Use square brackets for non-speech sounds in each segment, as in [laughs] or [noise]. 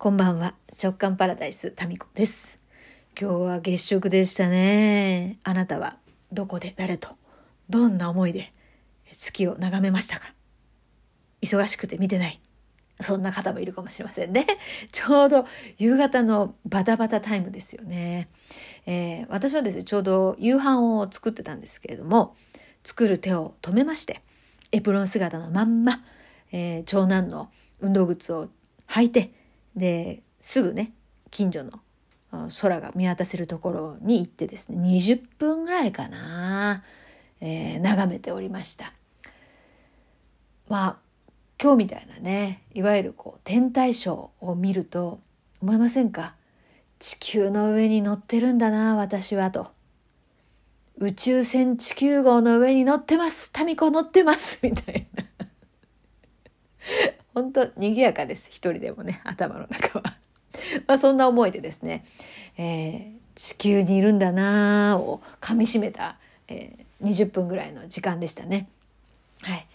こんばんは。直感パラダイス、タミコです。今日は月食でしたね。あなたはどこで誰とどんな思いで月を眺めましたか？忙しくて見てない。そんな方もいるかもしれませんね。[laughs] ちょうど夕方のバタバタタイムですよね。えー私はですね、ちょうど夕飯を作ってたんですけれども、作る手を止めまして、エプロン姿のまんま、えー長男の運動靴を履いて、で、すぐね、近所の空が見渡せるところに行ってですね、20分ぐらいかな、えー眺めておりました。まあ、今日みたいなね、いわゆるこう、天体ショーを見ると、思いませんか？地球の上に乗ってるんだな、私は、と。宇宙船地球号の上に乗ってますタミコ乗ってますみたいな。本当賑やかです。一人でもね、[laughs] 頭の中は。[laughs] まあそんな思いでですね、えー地球にいるんだなーを噛み締めた、えー20分ぐらいの時間でしたね。はい。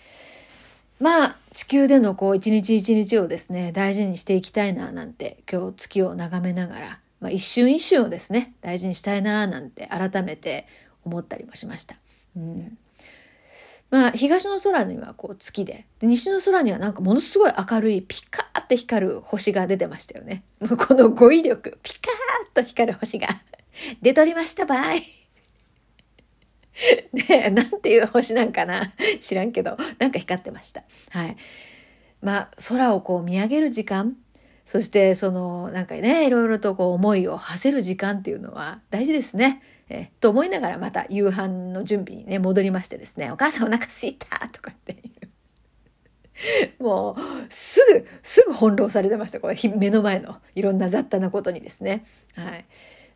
まあ地球でのこう一日一日をですね大事にしていきたいななんて今日月を眺めながら、まあ、一瞬一瞬をですね大事にしたいななんて改めて思ったりもしました。うんまあ、東の空にはこう月で西の空にはなんかものすごい明るいピカーって光る星が出てましたよね。もうこの語彙力、ピカーっと光る星が出とりましたばい。[laughs] ねなんていう星なんかな知らんけど、なんか光ってました。はい。まあ、空をこう見上げる時間、そしてそのなんかね、いろいろとこう思いを馳せる時間っていうのは大事ですね。えと思いながらまた夕飯の準備にね、戻りましてですね、お母さんお腹すいた？とかっていう。もう、すぐ、すぐ翻弄されてました。これ、目の前のいろんな雑多なことにですね。はい。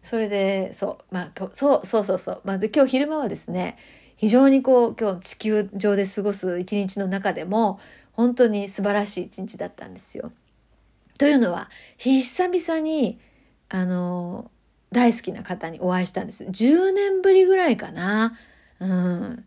それで、そう、まあ、そう、そうそうそう。まあ、で、今日昼間はですね、非常にこう、今日地球上で過ごす一日の中でも、本当に素晴らしい一日だったんですよ。というのは、久々に、あの、大好きな方にお会いしたんです。10年ぶりぐらいかな。うん。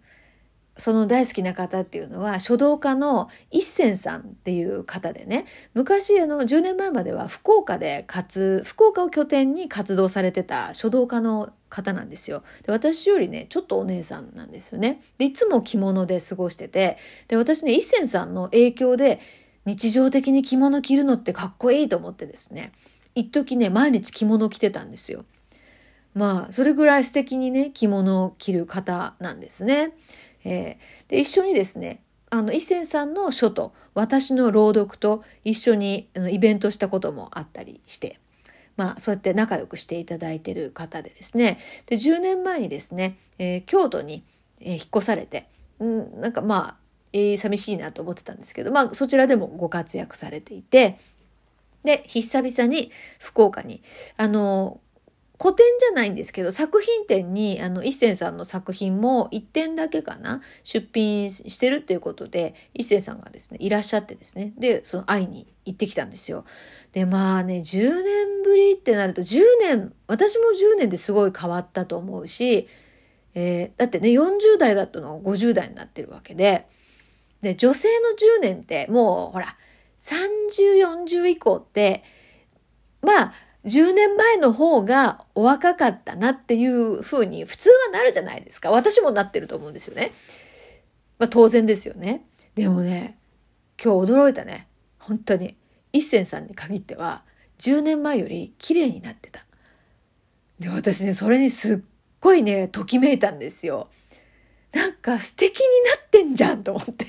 その大好きな方っていうのは書道家の一銭さんっていう方でね昔あの10年前までは福岡で活福岡を拠点に活動されてた書道家の方なんですよで私よりねちょっとお姉さんなんですよねでいつも着物で過ごしててで私ね一銭さんの影響で日常的に着物着るのってかっこいいと思ってですね一時ね毎日着物着てたんですよ。まあそれぐらい素敵にね着物を着る方なんですね。えーで一緒にですねあの一銭さんの書と私の朗読と一緒にあのイベントしたこともあったりしてまあそうやって仲良くしていただいてる方でですね。で10年前にですね、えー京都に、え引っ越されて、うん、なんかまあ、えー寂しいなと思ってたんですけどまあそちらでもご活躍されていてで久々に福岡に。あの古典じゃないんですけど作品展にあの一銭さんの作品も1点だけかな出品してるっていうことで一銭さんがですねいらっしゃってですね。でその会いに行ってきたんですよ。でまあね10年ぶりってなると10年私も10年ですごい変わったと思うし、えーだってね40代だったのが50代になってるわけで。で女性の10年ってもうほら3040以降ってまあ10年前の方がお若かったなっていう風に普通はなるじゃないですか。私もなってると思うんですよね。まあ当然ですよね。でもね、今日驚いたね。本当に。一銭さんに限っては10年前より綺麗になってた。で、私ね、それにすっごいね、ときめいたんですよ。なんか素敵になってんじゃんと思って。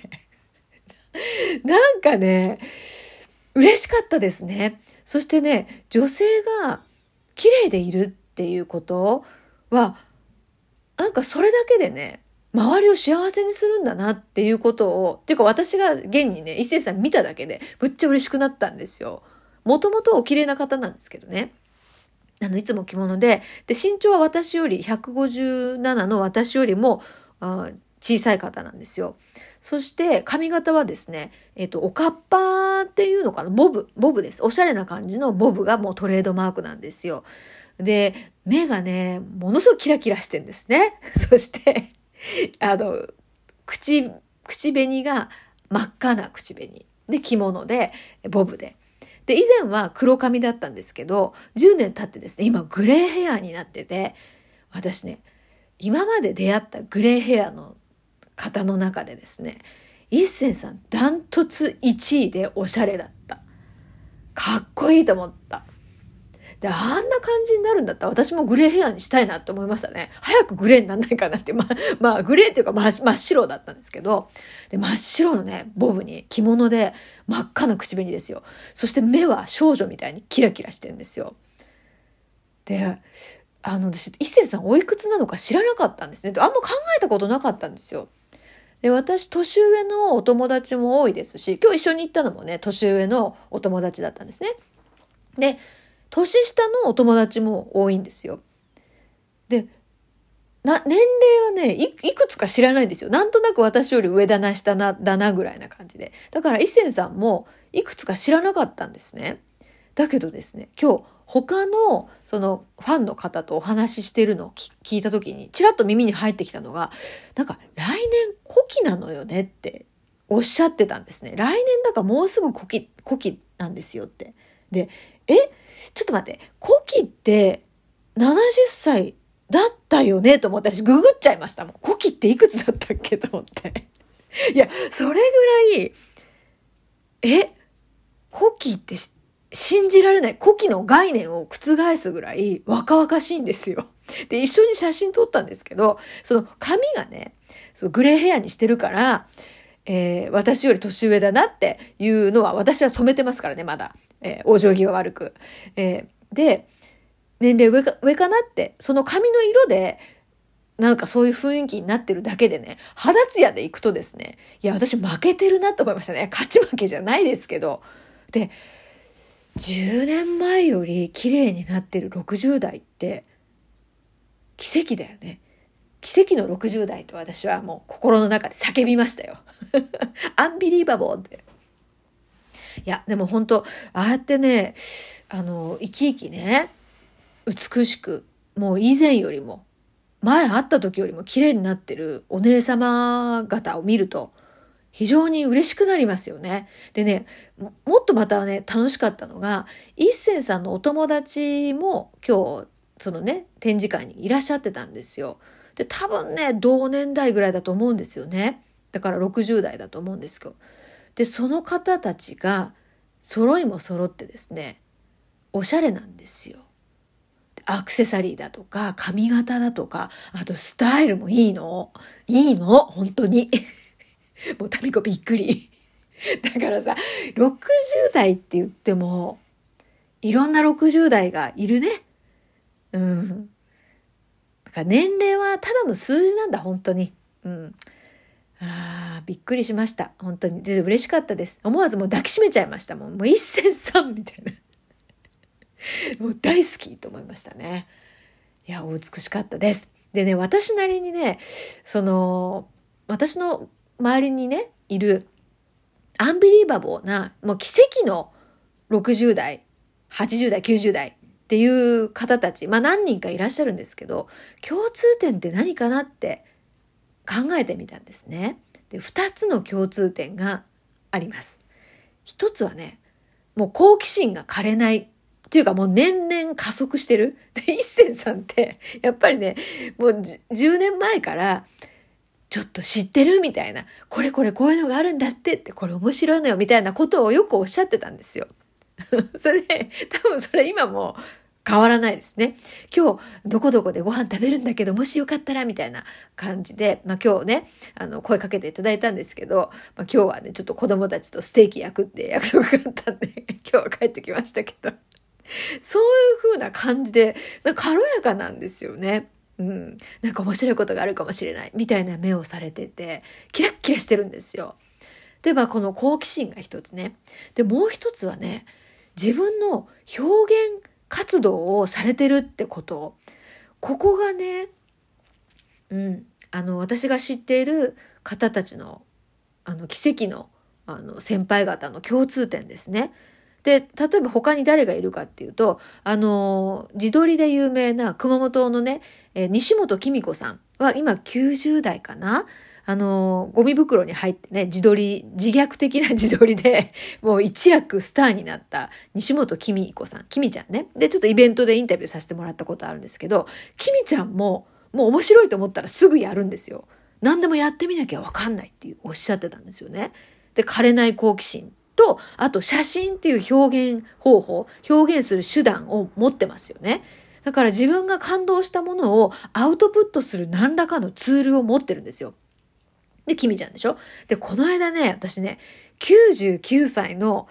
[laughs] なんかね、嬉しかったですね。そしてね、女性が綺麗でいるっていうことは、なんかそれだけでね、周りを幸せにするんだなっていうことを、っていうか私が現にね、一星さん見ただけで、むっちゃ嬉しくなったんですよ。もともとお綺麗な方なんですけどね。あの、いつも着物で、で、身長は私より、157の私よりも、あ小さい方なんですよ。そして髪型はですね、えっ、と、おかっぱっていうのかな？ボブ、ボブです。おしゃれな感じのボブがもうトレードマークなんですよ。で、目がね、ものすごくキラキラしてんですね。[laughs] そして、あの、口、口紅が真っ赤な口紅。で、着物で、ボブで。で、以前は黒髪だったんですけど、10年経ってですね、今グレーヘアになってて、私ね、今まで出会ったグレーヘアの方の中でですね、一銭さんダントツ1位でおしゃれだった。かっこいいと思った。で、あんな感じになるんだったら私もグレーヘアにしたいなって思いましたね。早くグレーになんないかなって。まあ、[laughs] まあ、グレーっていうか真真っ白だったんですけど、で、真っ白のね、ボブに着物で真っ赤な口紅ですよ。そして目は少女みたいにキラキラしてるんですよ。で、あの、私、一星さんおいくつなのか知らなかったんですね。あんま考えたことなかったんですよ。で、私、年上のお友達も多いですし、今日一緒に行ったのもね、年上のお友達だったんですね。で、年下のお友達も多いんですよ。で、な、年齢はねい、いくつか知らないんですよ。なんとなく私より上だな、下な、だなぐらいな感じで。だから、一銭さんもいくつか知らなかったんですね。だけどですね、今日、他の、その、ファンの方とお話ししてるのを聞いた時に、ちらっと耳に入ってきたのが、なんか、来年古希なのよねっておっしゃってたんですね。来年だからもうすぐ古希、古希なんですよって。で、えちょっと待って、古希って70歳だったよね？と思って私ググっちゃいましたもん。古希っていくつだったっけ？と思って。いや、それぐらい、え古希って信じられない。古希の概念を覆すぐらい若々しいんですよ。[laughs] で、一緒に写真撮ったんですけど、その髪がね、そのグレーヘアにしてるから、えー、私より年上だなっていうのは私は染めてますからね、まだ。えー、お行儀は悪く。えー、で、年齢上か上かなって、その髪の色で、なんかそういう雰囲気になってるだけでね、肌ツヤでいくとですね、いや、私負けてるなと思いましたね。勝ち負けじゃないですけど。で、10年前より綺麗になってる60代って、奇跡だよね。奇跡の60代と私はもう心の中で叫びましたよ。[laughs] アンビリーバボーって。いや、でも本当ああやってね、あの、生き生きね、美しく、もう以前よりも、前会った時よりも綺麗になってるお姉様方を見ると、非常に嬉しくなりますよね。でね、もっとまたね、楽しかったのが、一銭さんのお友達も今日、そのね、展示会にいらっしゃってたんですよ。で、多分ね、同年代ぐらいだと思うんですよね。だから60代だと思うんですけど。で、その方たちが揃いも揃ってですね、おしゃれなんですよ。アクセサリーだとか、髪型だとか、あとスタイルもいいの。いいの本当に。[laughs] もうタミコびっくり。[laughs] だからさ、60代って言っても、いろんな60代がいるね。うん。だから年齢はただの数字なんだ、本当に。うん。ああ、びっくりしました。本当に。で、嬉しかったです。思わずもう抱きしめちゃいましたもん。もう一戦さんみたいな。[laughs] もう大好きと思いましたね。いや、お美しかったです。でね、私なりにね、その、私の周りにね、いる、アンビリーバボーな、もう奇跡の60代、80代、90代っていう方たち、まあ何人かいらっしゃるんですけど、共通点って何かなって考えてみたんですね。で、2つの共通点があります。一つはね、もう好奇心が枯れないっていうかもう年々加速してる。で、一銭さんって、やっぱりね、もう10年前から、ちょっと知ってる？みたいな、これこれこういうのがあるんだってって、これ面白いのよみたいなことをよくおっしゃってたんですよ。[laughs] それで、多分それ今も変わらないですね。今日、どこどこでご飯食べるんだけど、もしよかったら、みたいな感じで、まあ今日ね、あの、声かけていただいたんですけど、まあ今日はね、ちょっと子供たちとステーキ焼くって約束があったんで、[laughs] 今日は帰ってきましたけど、そういう風な感じで、軽やかなんですよね。うん。なんか面白いことがあるかもしれない、みたいな目をされてて、キラッキラしてるんですよ。で、まあこの好奇心が一つね。で、もう一つはね、自分の表現活動をされてるってこと。ここがね、うん、あの、私が知っている方たちの、あの、奇跡の、あの、先輩方の共通点ですね。で、例えば他に誰がいるかっていうと、あの、自撮りで有名な熊本のね、え西本紀美子さんは今90代かな？あの、ゴミ袋に入ってね、自撮り、自虐的な [laughs] 自撮りで、もう一躍スターになった西本きみ子さん、きみちゃんね。で、ちょっとイベントでインタビューさせてもらったことあるんですけど、きみちゃんも、もう面白いと思ったらすぐやるんですよ。何でもやってみなきゃわかんないっていうおっしゃってたんですよね。で、枯れない好奇心と、あと写真っていう表現方法、表現する手段を持ってますよね。だから自分が感動したものをアウトプットする何らかのツールを持ってるんですよ。で、君ちゃんでしょ？で、この間ね、私ね、99歳の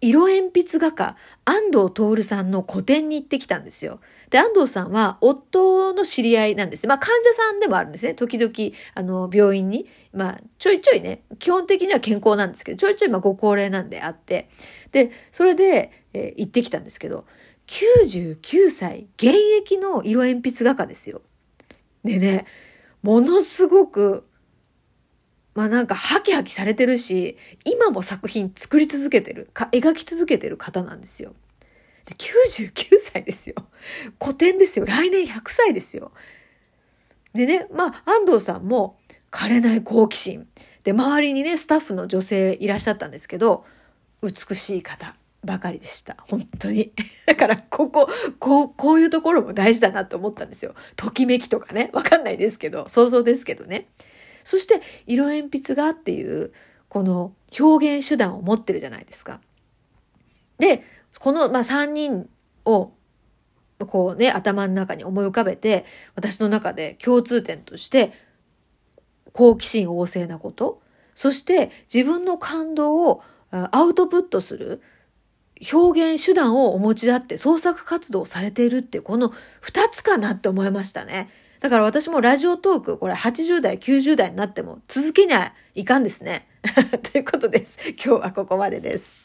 色鉛筆画家、安藤徹さんの個展に行ってきたんですよ。で、安藤さんは夫の知り合いなんです。まあ患者さんでもあるんですね。時々、あの、病院に、まあちょいちょいね、基本的には健康なんですけど、ちょいちょいまあご高齢なんであって、で、それで、えー、行ってきたんですけど、99歳、現役の色鉛筆画家ですよ。でね、ものすごくまあなんかハキハキされてるし、今も作品作り続けてる、か描き続けてる方なんですよ。で、99歳ですよ。古典ですよ。来年100歳ですよ。でね、まあ安藤さんも枯れない好奇心。で、周りにね、スタッフの女性いらっしゃったんですけど、美しい方ばかりでした。本当に。[laughs] だから、ここ、こう、こういうところも大事だなと思ったんですよ。ときめきとかね。わかんないですけど、想像ですけどね。そして色鉛筆画っていうこの表現手段を持ってるじゃないですか。で、この、まあ、3人をこうね、頭の中に思い浮かべて、私の中で共通点として、好奇心旺盛なこと、そして自分の感動をアウトプットする表現手段をお持ちだって創作活動されているってこの2つかなって思いましたね。だから私もラジオトーク、これ80代、90代になっても続けにはいかんですね。[laughs] ということです。今日はここまでです。